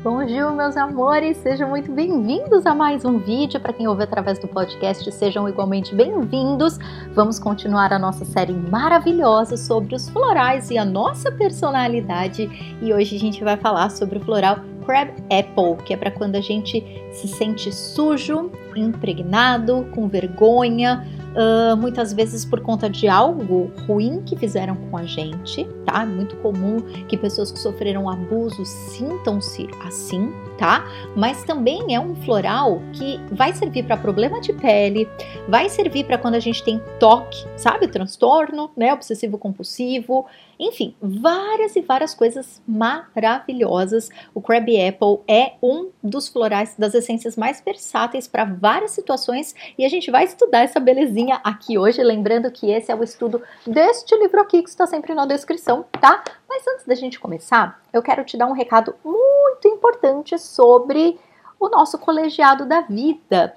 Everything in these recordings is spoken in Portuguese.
Bonjour, meus amores, sejam muito bem-vindos a mais um vídeo. Para quem ouve através do podcast, sejam igualmente bem-vindos. Vamos continuar a nossa série maravilhosa sobre os florais e a nossa personalidade. E hoje a gente vai falar sobre o floral Crab Apple, que é para quando a gente se sente sujo, impregnado, com vergonha, uh, muitas vezes por conta de algo ruim que fizeram com a gente, tá? É muito comum que pessoas que sofreram abuso sintam-se assim, tá? Mas também é um floral que vai servir para problema de pele, vai servir para quando a gente tem toque, sabe? Transtorno, né? Obsessivo compulsivo, enfim, várias e várias coisas maravilhosas. O Crab Apple é um dos florais das essências mais versáteis para várias situações e a gente vai estudar essa belezinha aqui hoje, lembrando que esse é o estudo deste livro aqui que está sempre na descrição, tá? Mas antes da gente começar, eu quero te dar um recado muito importante sobre o nosso colegiado da vida.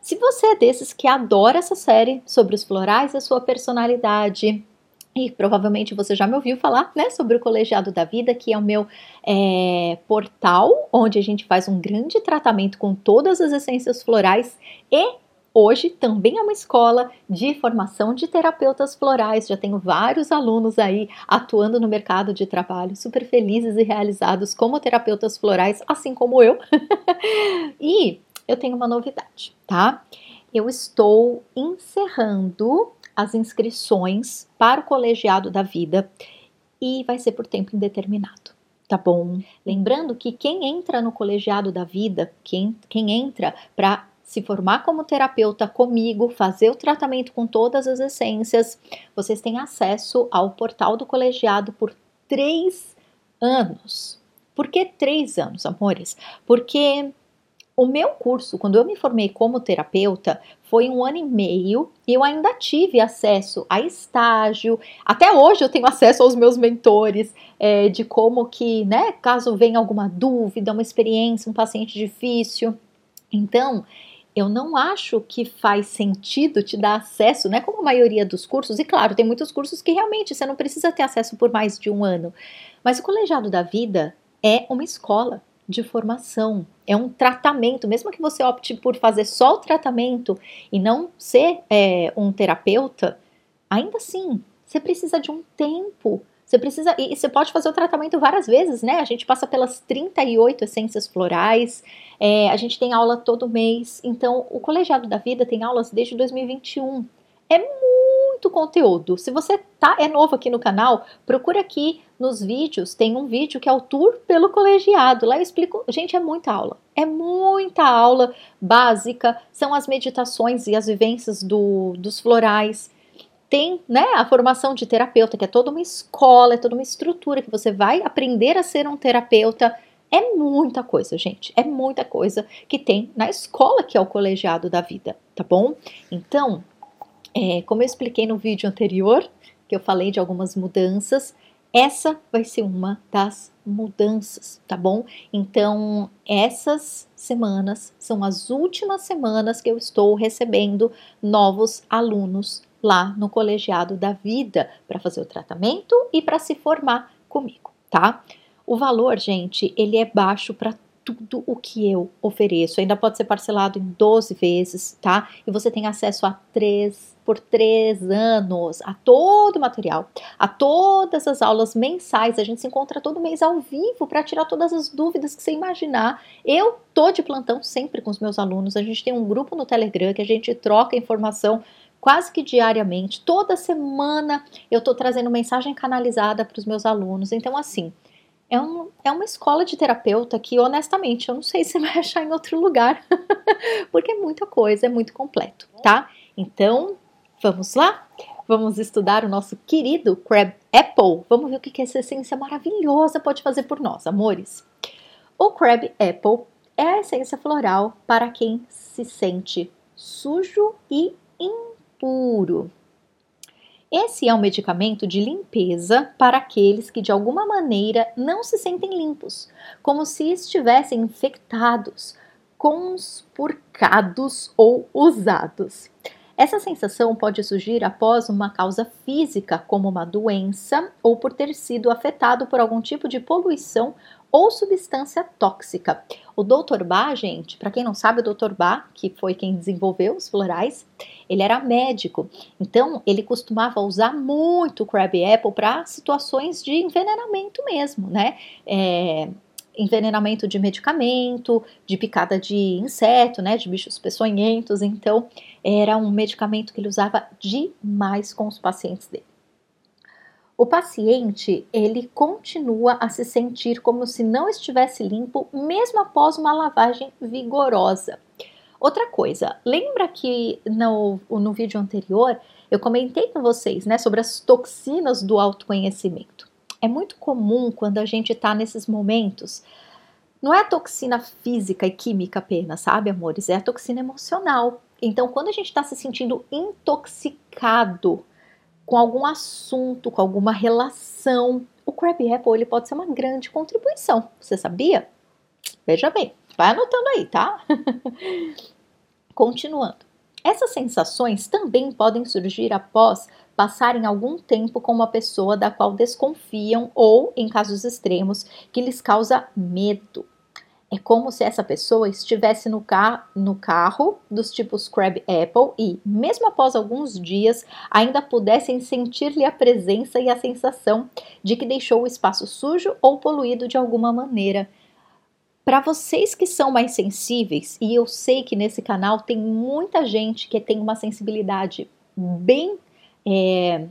Se você é desses que adora essa série sobre os florais e a sua personalidade, e provavelmente você já me ouviu falar né, sobre o Colegiado da Vida, que é o meu é, portal, onde a gente faz um grande tratamento com todas as essências florais e Hoje também é uma escola de formação de terapeutas florais. Já tenho vários alunos aí atuando no mercado de trabalho, super felizes e realizados como terapeutas florais, assim como eu. e eu tenho uma novidade, tá? Eu estou encerrando as inscrições para o colegiado da vida e vai ser por tempo indeterminado. Tá bom? Lembrando que quem entra no colegiado da vida, quem, quem entra para se formar como terapeuta comigo, fazer o tratamento com todas as essências, vocês têm acesso ao portal do colegiado por três anos. Por que três anos, amores? Porque o meu curso, quando eu me formei como terapeuta, foi um ano e meio e eu ainda tive acesso a estágio. Até hoje eu tenho acesso aos meus mentores é, de como que, né, caso venha alguma dúvida, uma experiência, um paciente difícil. Então, eu não acho que faz sentido te dar acesso, né? Como a maioria dos cursos, e claro, tem muitos cursos que realmente você não precisa ter acesso por mais de um ano. Mas o Colegiado da Vida é uma escola de formação, é um tratamento, mesmo que você opte por fazer só o tratamento e não ser é, um terapeuta, ainda assim você precisa de um tempo. Você precisa, e você pode fazer o tratamento várias vezes, né? A gente passa pelas 38 essências florais, é, a gente tem aula todo mês. Então, o Colegiado da Vida tem aulas desde 2021. É muito conteúdo. Se você tá é novo aqui no canal, procura aqui nos vídeos, tem um vídeo que é o tour pelo colegiado. Lá eu explico, gente, é muita aula. É muita aula básica, são as meditações e as vivências do, dos florais. Tem, né, a formação de terapeuta, que é toda uma escola, é toda uma estrutura que você vai aprender a ser um terapeuta. É muita coisa, gente. É muita coisa que tem na escola que é o colegiado da vida, tá bom? Então, é, como eu expliquei no vídeo anterior, que eu falei de algumas mudanças, essa vai ser uma das mudanças, tá bom? Então, essas semanas são as últimas semanas que eu estou recebendo novos alunos lá no colegiado da vida para fazer o tratamento e para se formar comigo, tá? O valor, gente, ele é baixo para tudo o que eu ofereço. Ainda pode ser parcelado em 12 vezes, tá? E você tem acesso a três por três anos a todo o material, a todas as aulas mensais. A gente se encontra todo mês ao vivo para tirar todas as dúvidas que você imaginar. Eu tô de plantão sempre com os meus alunos. A gente tem um grupo no Telegram que a gente troca informação quase que diariamente. Toda semana eu tô trazendo mensagem canalizada para os meus alunos. Então, assim, é, um, é uma escola de terapeuta que, honestamente, eu não sei se vai achar em outro lugar, porque é muita coisa, é muito completo, tá? Então, vamos lá? Vamos estudar o nosso querido Crab Apple. Vamos ver o que essa essência maravilhosa pode fazer por nós, amores. O Crab Apple é a essência floral para quem se sente sujo e impuro. Esse é um medicamento de limpeza para aqueles que de alguma maneira não se sentem limpos, como se estivessem infectados, conspurcados ou usados. Essa sensação pode surgir após uma causa física, como uma doença, ou por ter sido afetado por algum tipo de poluição ou substância tóxica. O Dr. Bach, gente, para quem não sabe, o Dr. Bach, que foi quem desenvolveu os florais, ele era médico. Então, ele costumava usar muito o crab apple para situações de envenenamento mesmo, né? É, envenenamento de medicamento, de picada de inseto, né, de bichos peçonhentos. Então, era um medicamento que ele usava demais com os pacientes dele. O paciente, ele continua a se sentir como se não estivesse limpo mesmo após uma lavagem vigorosa. Outra coisa, lembra que no, no vídeo anterior eu comentei com vocês né, sobre as toxinas do autoconhecimento. É muito comum quando a gente está nesses momentos. Não é a toxina física e química apenas, sabe, amores? É a toxina emocional. Então, quando a gente está se sentindo intoxicado com algum assunto, com alguma relação, o Crab Apple ele pode ser uma grande contribuição. Você sabia? Veja bem, vai anotando aí, tá? Continuando. Essas sensações também podem surgir após passarem algum tempo com uma pessoa da qual desconfiam ou, em casos extremos, que lhes causa medo. É como se essa pessoa estivesse no, car no carro dos tipos Crab Apple e, mesmo após alguns dias, ainda pudessem sentir-lhe a presença e a sensação de que deixou o espaço sujo ou poluído de alguma maneira. Para vocês que são mais sensíveis, e eu sei que nesse canal tem muita gente que tem uma sensibilidade bem é,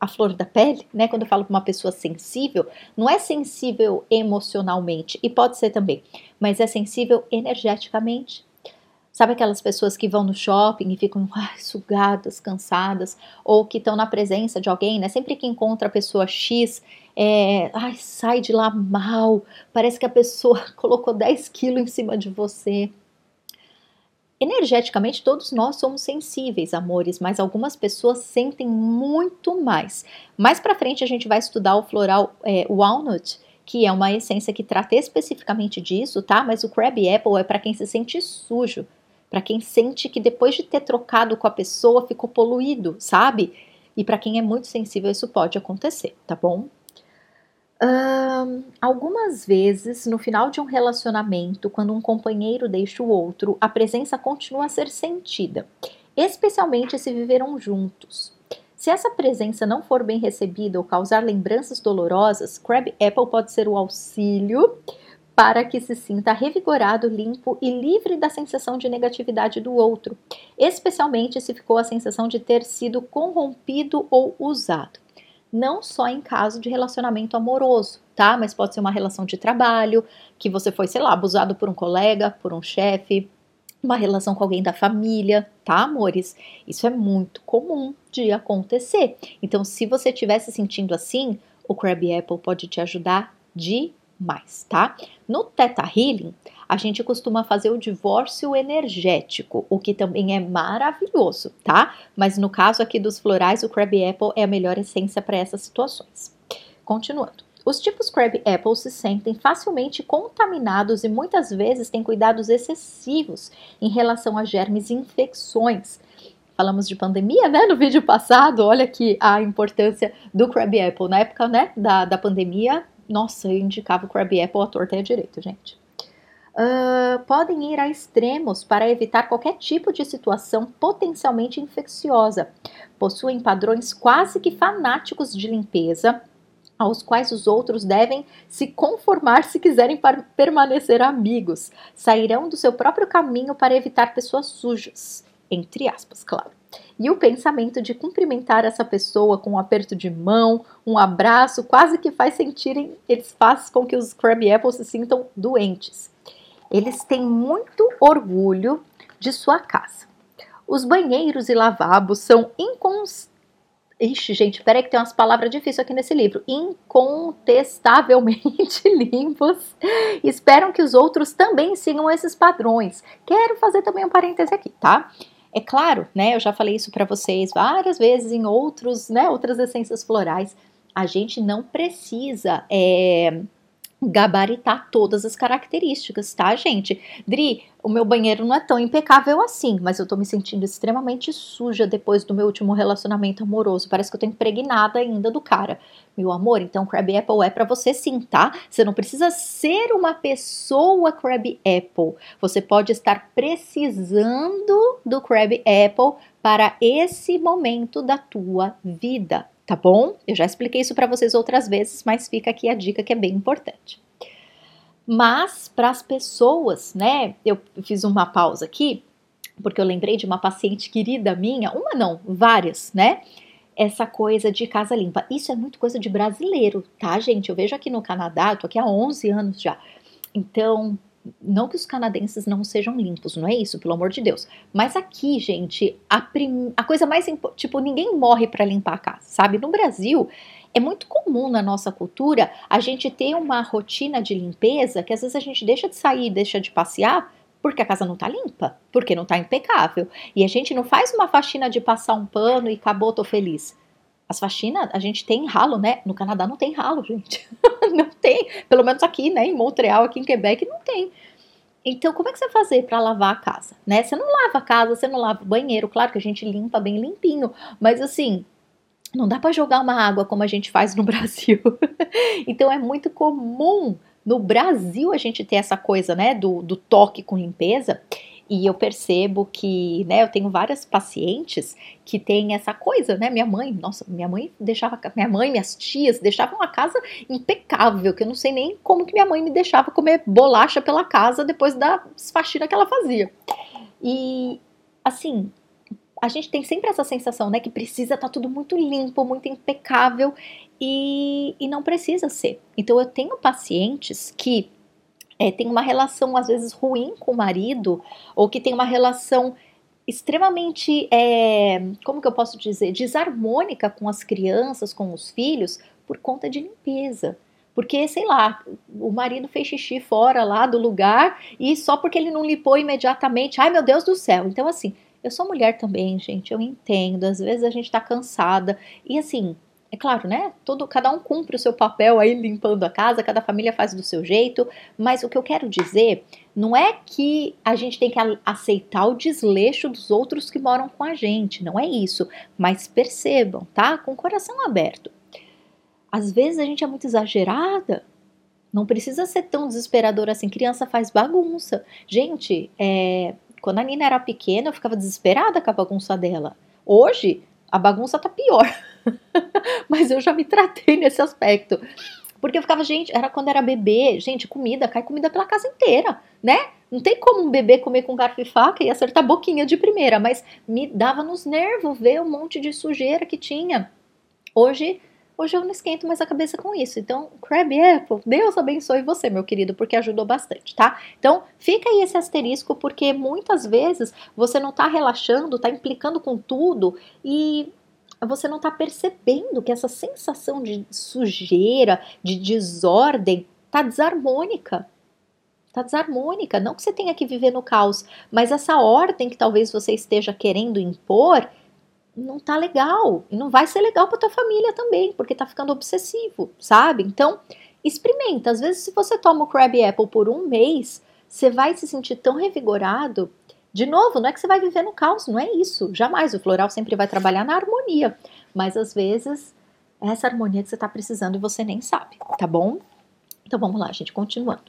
à flor da pele, né? Quando eu falo para uma pessoa sensível, não é sensível emocionalmente, e pode ser também, mas é sensível energeticamente. Sabe aquelas pessoas que vão no shopping e ficam ai, sugadas, cansadas, ou que estão na presença de alguém, né? Sempre que encontra a pessoa X, é, ai, sai de lá mal, parece que a pessoa colocou 10 quilos em cima de você. Energeticamente, todos nós somos sensíveis, amores, mas algumas pessoas sentem muito mais. Mais para frente, a gente vai estudar o floral é, walnut, que é uma essência que trata especificamente disso, tá? Mas o crab apple é para quem se sente sujo, para quem sente que depois de ter trocado com a pessoa ficou poluído, sabe? E para quem é muito sensível, isso pode acontecer, tá bom? Algumas vezes, no final de um relacionamento, quando um companheiro deixa o outro, a presença continua a ser sentida, especialmente se viveram juntos. Se essa presença não for bem recebida ou causar lembranças dolorosas, Crab Apple pode ser o auxílio para que se sinta revigorado, limpo e livre da sensação de negatividade do outro, especialmente se ficou a sensação de ter sido corrompido ou usado não só em caso de relacionamento amoroso, tá? Mas pode ser uma relação de trabalho, que você foi, sei lá, abusado por um colega, por um chefe, uma relação com alguém da família, tá, amores? Isso é muito comum de acontecer. Então, se você estiver se sentindo assim, o Crab Apple pode te ajudar demais, tá? No Theta Healing, a gente costuma fazer o divórcio energético, o que também é maravilhoso, tá? Mas no caso aqui dos florais, o Crab Apple é a melhor essência para essas situações. Continuando. Os tipos Crab Apple se sentem facilmente contaminados e muitas vezes têm cuidados excessivos em relação a germes e infecções. Falamos de pandemia, né, no vídeo passado, olha aqui a importância do Crab Apple. Na época, né, da, da pandemia, nossa, eu indicava o Crab Apple à torta e à direita, gente uh, podem ir a extremos para evitar qualquer tipo de situação potencialmente infecciosa. Possuem padrões quase que fanáticos de limpeza, aos quais os outros devem se conformar se quiserem permanecer amigos. Sairão do seu próprio caminho para evitar pessoas sujas, entre aspas, claro. E o pensamento de cumprimentar essa pessoa com um aperto de mão, um abraço, quase que faz sentirem, eles faz com que os crab apples se sintam doentes. Eles têm muito orgulho de sua casa. Os banheiros e lavabos são incons... Ixi, gente, peraí que tem umas palavras difíceis aqui nesse livro. Incontestavelmente limpos. Esperam que os outros também sigam esses padrões. Quero fazer também um parêntese aqui, tá? É claro, né? Eu já falei isso para vocês várias vezes em outros, né? Outras essências florais. A gente não precisa é, gabaritar todas as características, tá, gente? Dri, o meu banheiro não é tão impecável assim, mas eu tô me sentindo extremamente suja depois do meu último relacionamento amoroso. Parece que eu tô impregnada ainda do cara. Meu amor, então Crab Apple é para você sim, tá? Você não precisa ser uma pessoa Crab Apple. Você pode estar precisando do Crab Apple para esse momento da tua vida, tá bom? Eu já expliquei isso para vocês outras vezes, mas fica aqui a dica que é bem importante. Mas para as pessoas, né? Eu fiz uma pausa aqui porque eu lembrei de uma paciente querida minha, uma não, várias, né? Essa coisa de casa limpa. Isso é muito coisa de brasileiro, tá, gente? Eu vejo aqui no Canadá, eu tô aqui há 11 anos já. Então, não que os canadenses não sejam limpos, não é isso, pelo amor de Deus. Mas aqui, gente, a, prim... a coisa mais tipo, ninguém morre para limpar a casa, sabe? No Brasil, é muito comum na nossa cultura a gente ter uma rotina de limpeza que às vezes a gente deixa de sair, deixa de passear porque a casa não tá limpa, porque não tá impecável. E a gente não faz uma faxina de passar um pano e acabou, tô feliz. As faxinas, a gente tem ralo, né? No Canadá não tem ralo, gente. não tem. Pelo menos aqui, né? Em Montreal, aqui em Quebec, não tem. Então, como é que você fazer para lavar a casa, né? Você não lava a casa, você não lava o banheiro. Claro que a gente limpa bem limpinho, mas assim, não dá para jogar uma água como a gente faz no Brasil. então, é muito comum no Brasil a gente ter essa coisa, né, do, do toque com limpeza. E eu percebo que, né, eu tenho várias pacientes que têm essa coisa, né? Minha mãe, nossa, minha mãe deixava, minha mãe, minhas tias deixavam a casa impecável, que eu não sei nem como que minha mãe me deixava comer bolacha pela casa depois da faxina que ela fazia. E assim, a gente tem sempre essa sensação, né, que precisa estar tá tudo muito limpo, muito impecável e, e não precisa ser. Então eu tenho pacientes que é, tem uma relação às vezes ruim com o marido ou que tem uma relação extremamente, é, como que eu posso dizer, desarmônica com as crianças, com os filhos, por conta de limpeza. Porque, sei lá, o marido fez xixi fora lá do lugar e só porque ele não limpou imediatamente, ai meu Deus do céu. Então, assim, eu sou mulher também, gente, eu entendo. Às vezes a gente tá cansada e, assim, é claro, né? Todo, cada um cumpre o seu papel aí limpando a casa, cada família faz do seu jeito, mas o que eu quero dizer não é que a gente tem que aceitar o desleixo dos outros que moram com a gente, não é isso, mas percebam, tá? Com o coração aberto. Às vezes a gente é muito exagerada, não precisa ser tão desesperador assim. Criança faz bagunça. Gente, é, quando a Nina era pequena, eu ficava desesperada com a bagunça dela. Hoje, a bagunça tá pior. Mas eu já me tratei nesse aspecto. Porque eu ficava, gente, era quando era bebê, gente, comida, cai comida pela casa inteira, né? Não tem como um bebê comer com garfo e faca e acertar a boquinha de primeira, mas me dava nos nervos ver um monte de sujeira que tinha. Hoje Hoje eu não esquento mais a cabeça com isso. Então, Crab Apple, Deus abençoe você, meu querido, porque ajudou bastante, tá? Então, fica aí esse asterisco, porque muitas vezes você não tá relaxando, tá implicando com tudo e você não tá percebendo que essa sensação de sujeira, de desordem, tá desarmônica tá desarmônica. Não que você tenha que viver no caos, mas essa ordem que talvez você esteja querendo impor não tá legal. E não vai ser legal para tua família também, porque tá ficando obsessivo, sabe? Então, experimenta. Às vezes, se você toma o Crab Apple por um mês, você vai se sentir tão revigorado. De novo, não é que você vai viver no caos, não é isso. Jamais. O floral sempre vai trabalhar na harmonia. Mas às vezes, é essa harmonia que você tá precisando e você nem sabe, tá bom? Então vamos lá, gente, continuando.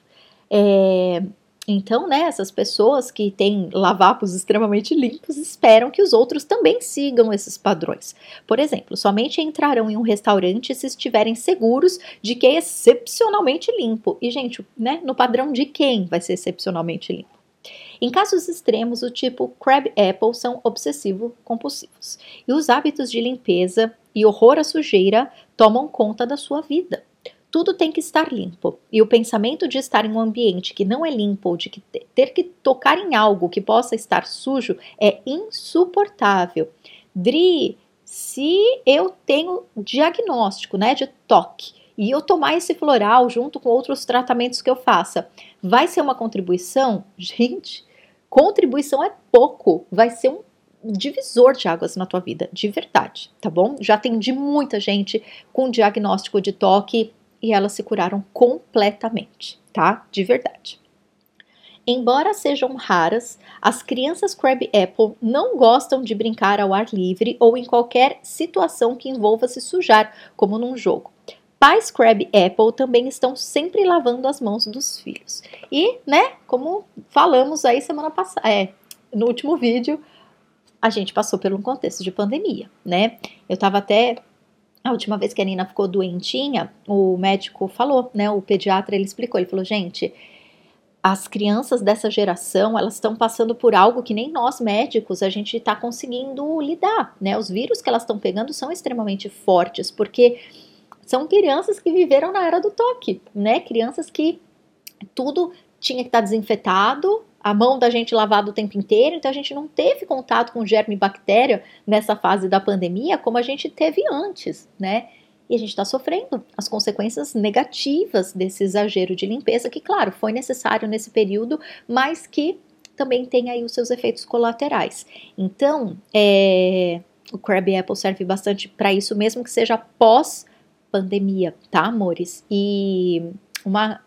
É, então, né, essas pessoas que têm lavabos extremamente limpos esperam que os outros também sigam esses padrões. Por exemplo, somente entrarão em um restaurante se estiverem seguros de que é excepcionalmente limpo. E, gente, né, no padrão de quem vai ser excepcionalmente limpo? Em casos extremos, o tipo crab apple são obsessivo-compulsivos. E os hábitos de limpeza e horror à sujeira tomam conta da sua vida tudo tem que estar limpo. E o pensamento de estar em um ambiente que não é limpo ou de que ter que tocar em algo que possa estar sujo é insuportável. Dri, se eu tenho diagnóstico, né, de toque, e eu tomar esse floral junto com outros tratamentos que eu faça, vai ser uma contribuição? Gente, contribuição é pouco, vai ser um divisor de águas na tua vida, de verdade, tá bom? Já atendi muita gente com diagnóstico de toque e elas se curaram completamente, tá? De verdade. Embora sejam raras, as crianças Crab Apple não gostam de brincar ao ar livre ou em qualquer situação que envolva se sujar, como num jogo. Pais Crab Apple também estão sempre lavando as mãos dos filhos. E, né, como falamos aí semana passada, é, no último vídeo, a gente passou por um contexto de pandemia, né? Eu tava até a última vez que a Nina ficou doentinha, o médico falou, né? O pediatra ele explicou, ele falou, gente, as crianças dessa geração elas estão passando por algo que nem nós médicos a gente está conseguindo lidar, né? Os vírus que elas estão pegando são extremamente fortes porque são crianças que viveram na era do toque, né? Crianças que tudo tinha que estar desinfetado, a mão da gente lavada o tempo inteiro, então a gente não teve contato com germe e bactéria nessa fase da pandemia como a gente teve antes, né? E a gente está sofrendo as consequências negativas desse exagero de limpeza, que, claro, foi necessário nesse período, mas que também tem aí os seus efeitos colaterais. Então, é, o Crab Apple serve bastante para isso, mesmo que seja pós pandemia, tá, amores? E uma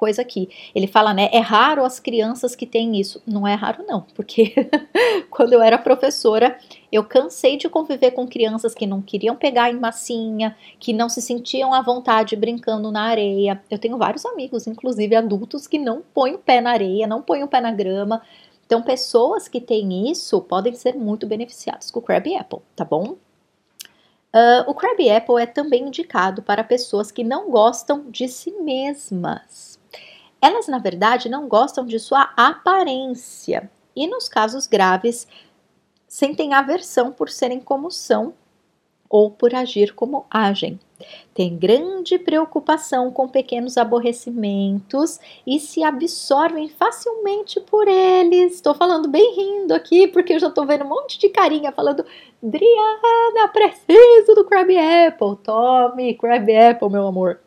coisa aqui. Ele fala, né? É raro as crianças que têm isso. Não é raro, não, porque quando eu era professora, eu cansei de conviver com crianças que não queriam pegar em massinha, que não se sentiam à vontade brincando na areia. Eu tenho vários amigos, inclusive adultos, que não põem o pé na areia, não põem o pé na grama. Então, pessoas que têm isso podem ser muito beneficiadas com o Crab Apple, tá bom? Uh, o Crab Apple é também indicado para pessoas que não gostam de si mesmas. Elas, na verdade, não gostam de sua aparência e, nos casos graves, sentem aversão por serem como são ou por agir como agem. Tem grande preocupação com pequenos aborrecimentos e se absorvem facilmente por eles. Estou falando bem rindo aqui, porque eu já estou vendo um monte de carinha falando: Driana, preciso do Crab Apple. Tome, Crab Apple, meu amor.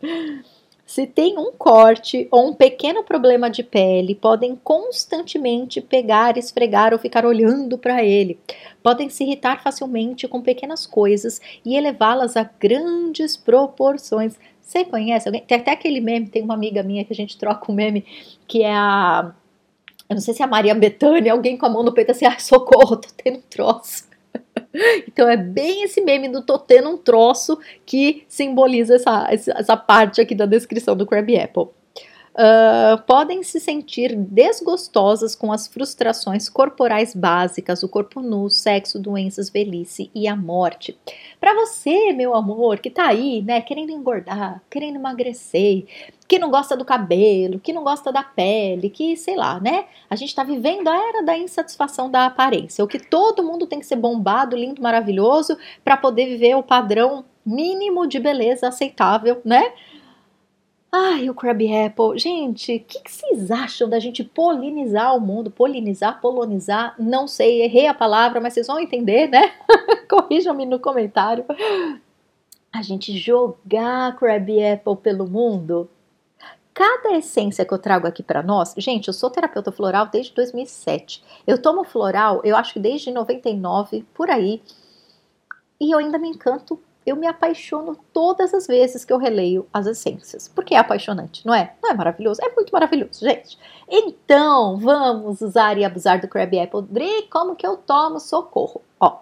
Se tem um corte ou um pequeno problema de pele, podem constantemente pegar, esfregar ou ficar olhando para ele. Podem se irritar facilmente com pequenas coisas e elevá-las a grandes proporções. Você conhece alguém? Tem até aquele meme, tem uma amiga minha que a gente troca um meme, que é a. Eu não sei se é a Maria Bethânia, alguém com a mão no peito assim, ah, socorro, tô tendo um troço. Então é bem esse meme do tô tendo um troço que simboliza essa, essa parte aqui da descrição do Crab Apple. Uh, podem se sentir desgostosas com as frustrações corporais básicas, o corpo nu, sexo, doenças, velhice e a morte. Para você, meu amor, que tá aí, né, querendo engordar, querendo emagrecer, que não gosta do cabelo, que não gosta da pele, que sei lá, né? A gente tá vivendo a era da insatisfação da aparência, o que todo mundo tem que ser bombado, lindo, maravilhoso para poder viver o padrão mínimo de beleza aceitável, né? Ai, o Crab Apple. Gente, o que, que, vocês acham da gente polinizar o mundo? Polinizar, polonizar? Não sei, errei a palavra, mas vocês vão entender, né? Corrijam-me no comentário. A gente jogar Crab Apple pelo mundo? Cada essência que eu trago aqui para nós, gente, eu sou terapeuta floral desde 2007. Eu tomo floral, eu acho que desde 99, por aí. E eu ainda me encanto eu me apaixono todas as vezes que eu releio as essências. Porque é apaixonante, não é? Não é maravilhoso? É muito maravilhoso, gente. Então, vamos usar e abusar do Crab Apple. Dri, como que eu tomo socorro? Ó,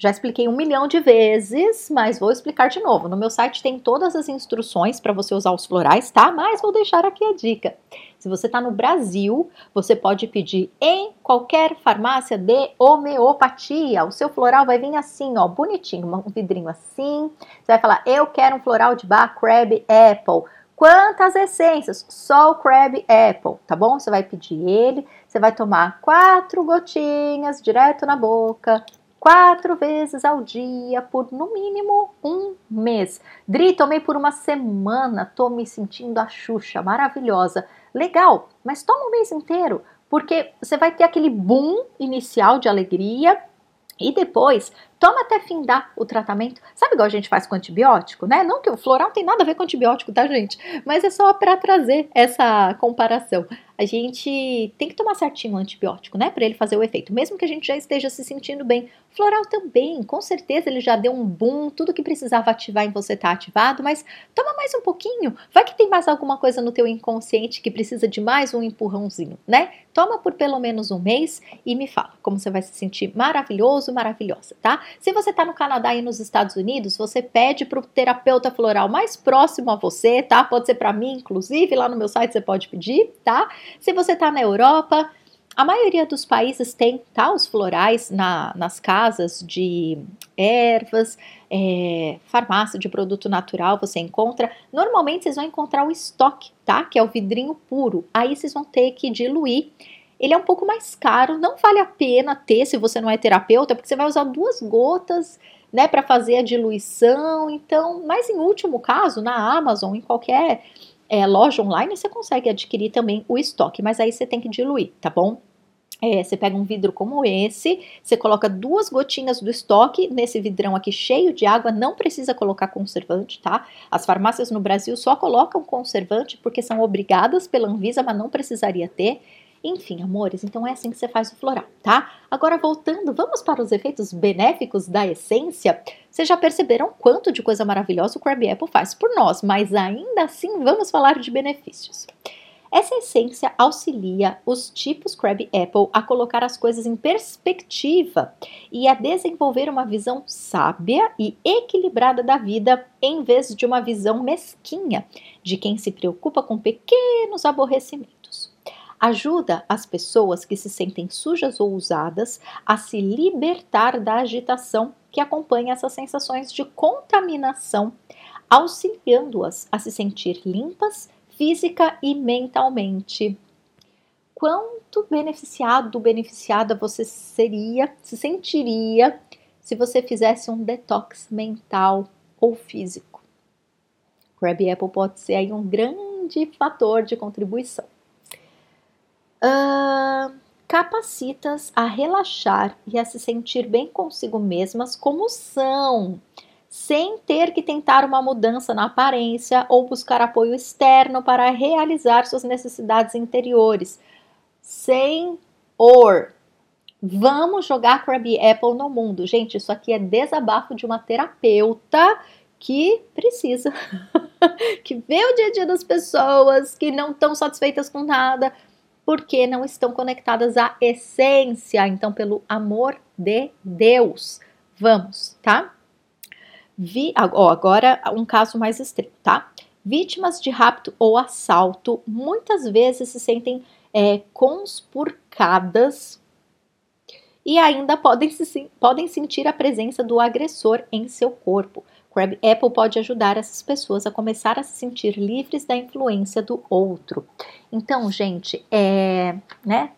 já expliquei um milhão de vezes, mas vou explicar de novo. No meu site tem todas as instruções para você usar os florais, tá? Mas vou deixar aqui a dica. Se você está no Brasil, você pode pedir em qualquer farmácia de homeopatia. O seu floral vai vir assim, ó, bonitinho, um vidrinho assim. Você vai falar, eu quero um floral de bar Crab Apple. Quantas essências? Só o Crab Apple, tá bom? Você vai pedir ele, você vai tomar quatro gotinhas direto na boca, quatro vezes ao dia por no mínimo um mês. Dri, tomei por uma semana, tô me sentindo a Xuxa, maravilhosa. Legal, mas toma um mês inteiro, porque você vai ter aquele boom inicial de alegria e depois toma até findar o tratamento. Sabe igual a gente faz com antibiótico, né? Não que o floral tem nada a ver com antibiótico, tá, gente? Mas é só para trazer essa comparação a gente tem que tomar certinho o antibiótico, né, para ele fazer o efeito, mesmo que a gente já esteja se sentindo bem. Floral também, com certeza ele já deu um boom, tudo que precisava ativar em você está ativado, mas toma mais um pouquinho. Vai que tem mais alguma coisa no teu inconsciente que precisa de mais um empurrãozinho, né? Toma por pelo menos um mês e me fala como você vai se sentir maravilhoso, maravilhosa, tá? Se você está no Canadá e nos Estados Unidos, você pede para o terapeuta floral mais próximo a você, tá? Pode ser para mim, inclusive, lá no meu site você pode pedir, tá? Se você está na Europa, a maioria dos países tem tá, os florais na, nas casas de ervas, é, farmácia de produto natural, você encontra. Normalmente vocês vão encontrar o estoque, tá? Que é o vidrinho puro. Aí vocês vão ter que diluir. Ele é um pouco mais caro, não vale a pena ter se você não é terapeuta, porque você vai usar duas gotas, né, para fazer a diluição. Então, mas em último caso, na Amazon, em qualquer é, loja online, você consegue adquirir também o estoque, mas aí você tem que diluir, tá bom? É, você pega um vidro como esse, você coloca duas gotinhas do estoque nesse vidrão aqui cheio de água, não precisa colocar conservante, tá? As farmácias no Brasil só colocam conservante porque são obrigadas pela Anvisa, mas não precisaria ter. Enfim, amores, então é assim que você faz o floral, tá? Agora voltando, vamos para os efeitos benéficos da essência. Vocês já perceberam quanto de coisa maravilhosa o Crab Apple faz por nós, mas ainda assim vamos falar de benefícios. Essa essência auxilia os tipos Crab Apple a colocar as coisas em perspectiva e a desenvolver uma visão sábia e equilibrada da vida, em vez de uma visão mesquinha de quem se preocupa com pequenos aborrecimentos ajuda as pessoas que se sentem sujas ou usadas a se libertar da agitação que acompanha essas sensações de contaminação, auxiliando-as a se sentir limpas física e mentalmente. Quanto beneficiado, beneficiada você seria, se sentiria se você fizesse um detox mental ou físico? Crab Apple pode ser aí um grande fator de contribuição. Uh, capacitas a relaxar e a se sentir bem consigo mesmas como são, sem ter que tentar uma mudança na aparência ou buscar apoio externo para realizar suas necessidades interiores. Sem or. Vamos jogar Krabby Apple no mundo. Gente, isso aqui é desabafo de uma terapeuta que precisa, que vê o dia a dia das pessoas, que não estão satisfeitas com nada, porque não estão conectadas à essência. Então, pelo amor de Deus, vamos, tá? Vi, ó, agora um caso mais extremo, tá? Vítimas de rapto ou assalto muitas vezes se sentem é, conspurcadas e ainda podem, se, podem sentir a presença do agressor em seu corpo. Crab Apple pode ajudar essas pessoas a começar a se sentir livres da influência do outro. Então, gente, é, né?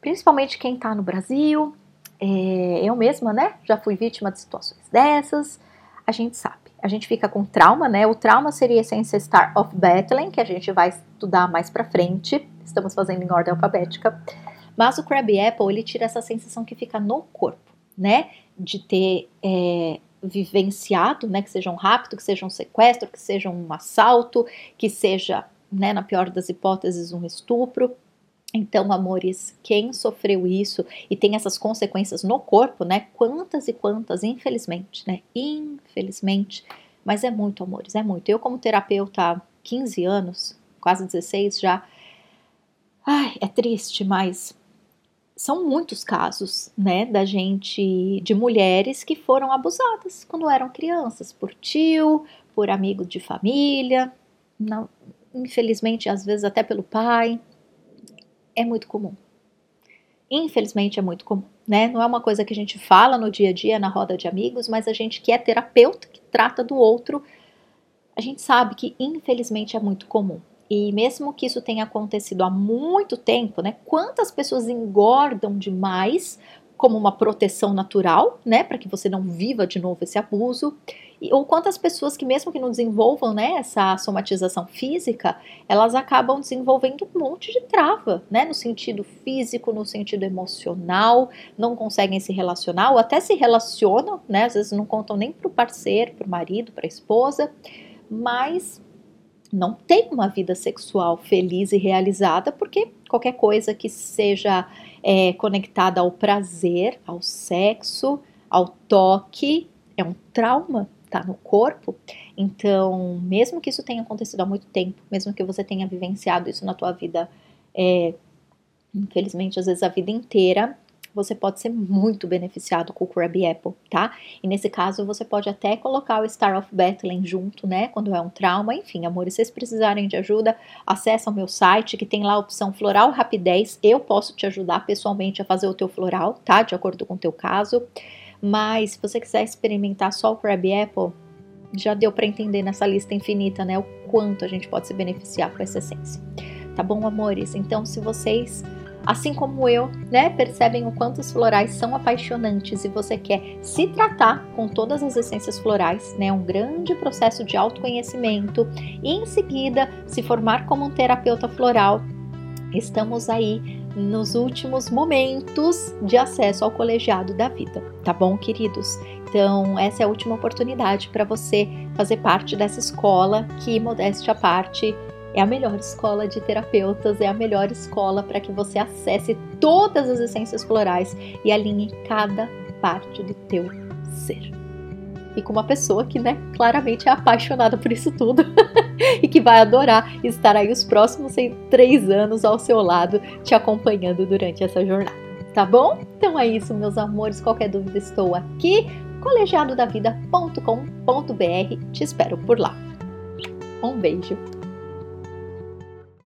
Principalmente quem está no Brasil, é, eu mesma, né? Já fui vítima de situações dessas. A gente sabe. A gente fica com trauma, né? O trauma seria esse Ancestar of Battling, que a gente vai estudar mais pra frente. Estamos fazendo em ordem alfabética. Mas o Crab Apple, ele tira essa sensação que fica no corpo, né? De ter é, vivenciado, né, que seja um rapto, que seja um sequestro, que seja um assalto, que seja, né, na pior das hipóteses, um estupro. Então, amores, quem sofreu isso e tem essas consequências no corpo, né? Quantas e quantas, infelizmente, né? Infelizmente, mas é muito, amores, é muito. Eu, como terapeuta há 15 anos, quase 16 já, ai, é triste, mas são muitos casos, né, da gente, de mulheres que foram abusadas quando eram crianças, por tio, por amigo de família, não, infelizmente, às vezes até pelo pai. É muito comum. Infelizmente é muito comum, né? Não é uma coisa que a gente fala no dia a dia na roda de amigos, mas a gente que é terapeuta, que trata do outro, a gente sabe que infelizmente é muito comum. E mesmo que isso tenha acontecido há muito tempo, né? Quantas pessoas engordam demais como uma proteção natural, né, para que você não viva de novo esse abuso, ou quantas pessoas que mesmo que não desenvolvam né, essa somatização física, elas acabam desenvolvendo um monte de trava, né, no sentido físico, no sentido emocional, não conseguem se relacionar, ou até se relacionam, né, às vezes não contam nem para o parceiro, para o marido, para a esposa, mas não tem uma vida sexual feliz e realizada, porque qualquer coisa que seja é, conectada ao prazer, ao sexo, ao toque, é um trauma está no corpo. Então, mesmo que isso tenha acontecido há muito tempo, mesmo que você tenha vivenciado isso na tua vida, é, infelizmente, às vezes a vida inteira, você pode ser muito beneficiado com o Crabby Apple, tá? E nesse caso, você pode até colocar o Star of Bethlehem junto, né? Quando é um trauma. Enfim, amores, se vocês precisarem de ajuda, acessa o meu site, que tem lá a opção Floral Rapidez. Eu posso te ajudar pessoalmente a fazer o teu floral, tá? De acordo com o teu caso. Mas se você quiser experimentar só o Crab Apple, já deu para entender nessa lista infinita, né, o quanto a gente pode se beneficiar com essa essência. Tá bom, amores? Então, se vocês, assim como eu, né, percebem o quanto os florais são apaixonantes e você quer se tratar com todas as essências florais, né, um grande processo de autoconhecimento e em seguida se formar como um terapeuta floral, estamos aí nos últimos momentos de acesso ao colegiado da vida, tá bom, queridos? Então, essa é a última oportunidade para você fazer parte dessa escola que, modéstia à parte, é a melhor escola de terapeutas, é a melhor escola para que você acesse todas as essências florais e alinhe cada parte do teu ser e com uma pessoa que, né, claramente é apaixonada por isso tudo e que vai adorar estar aí os próximos três anos ao seu lado, te acompanhando durante essa jornada. Tá bom? Então é isso, meus amores. Qualquer dúvida, estou aqui, colegiadodavida.com.br. Te espero por lá. Um beijo.